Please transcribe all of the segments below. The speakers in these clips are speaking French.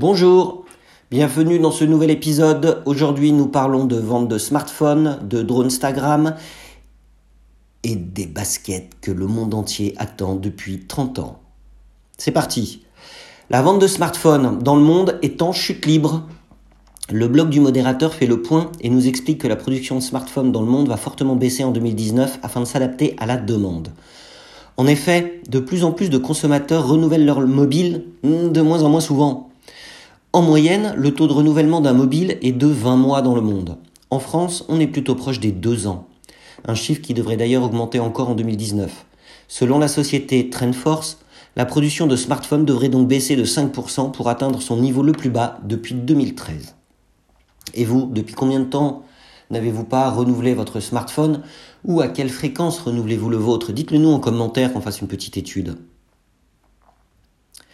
Bonjour, bienvenue dans ce nouvel épisode. Aujourd'hui nous parlons de vente de smartphones, de drone Instagram et des baskets que le monde entier attend depuis 30 ans. C'est parti. La vente de smartphones dans le monde est en chute libre. Le blog du modérateur fait le point et nous explique que la production de smartphones dans le monde va fortement baisser en 2019 afin de s'adapter à la demande. En effet, de plus en plus de consommateurs renouvellent leur mobile de moins en moins souvent. En moyenne, le taux de renouvellement d'un mobile est de 20 mois dans le monde. En France, on est plutôt proche des 2 ans. Un chiffre qui devrait d'ailleurs augmenter encore en 2019. Selon la société Trendforce, la production de smartphones devrait donc baisser de 5% pour atteindre son niveau le plus bas depuis 2013. Et vous, depuis combien de temps n'avez-vous pas renouvelé votre smartphone ou à quelle fréquence renouvelez-vous le vôtre? Dites-le nous en commentaire qu'on fasse une petite étude.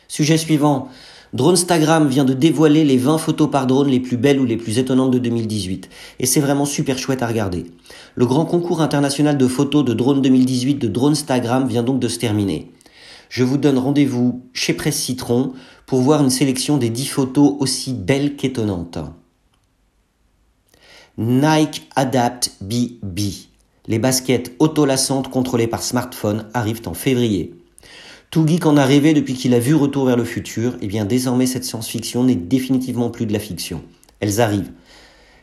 Sujet suivant, Dronestagram vient de dévoiler les 20 photos par drone les plus belles ou les plus étonnantes de 2018. Et c'est vraiment super chouette à regarder. Le grand concours international de photos de drone 2018 de Dronestagram vient donc de se terminer. Je vous donne rendez-vous chez Presse Citron pour voir une sélection des 10 photos aussi belles qu'étonnantes. Nike Adapt BB. Les baskets autolassantes contrôlées par smartphone arrivent en février. Tout geek en a rêvé depuis qu'il a vu Retour vers le futur, et eh bien désormais cette science-fiction n'est définitivement plus de la fiction. Elles arrivent.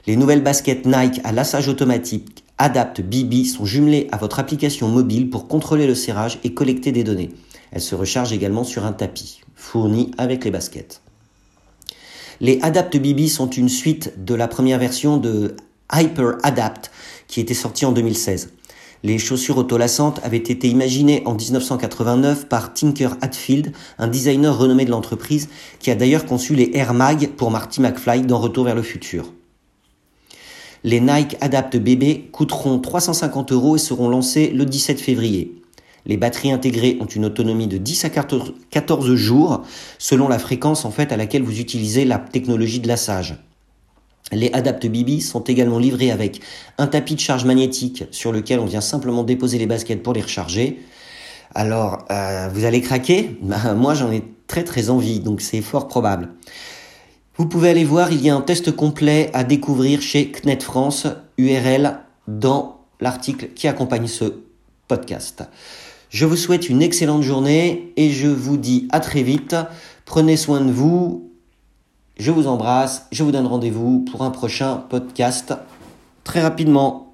Les nouvelles baskets Nike à lassage automatique Adapt BB sont jumelées à votre application mobile pour contrôler le serrage et collecter des données. Elles se rechargent également sur un tapis, fourni avec les baskets. Les Adapt BB sont une suite de la première version de Hyper Adapt qui était sortie en 2016. Les chaussures autolassantes avaient été imaginées en 1989 par Tinker Hatfield, un designer renommé de l'entreprise, qui a d'ailleurs conçu les Air Mag pour Marty McFly dans Retour vers le futur. Les Nike Adapt BB coûteront 350 euros et seront lancés le 17 février. Les batteries intégrées ont une autonomie de 10 à 14 jours selon la fréquence en fait à laquelle vous utilisez la technologie de lassage. Les Adapt BB sont également livrés avec un tapis de charge magnétique sur lequel on vient simplement déposer les baskets pour les recharger. Alors, euh, vous allez craquer? Bah, Moi, j'en ai très très envie, donc c'est fort probable. Vous pouvez aller voir, il y a un test complet à découvrir chez CNET France, URL dans l'article qui accompagne ce podcast. Je vous souhaite une excellente journée et je vous dis à très vite. Prenez soin de vous, je vous embrasse, je vous donne rendez-vous pour un prochain podcast très rapidement.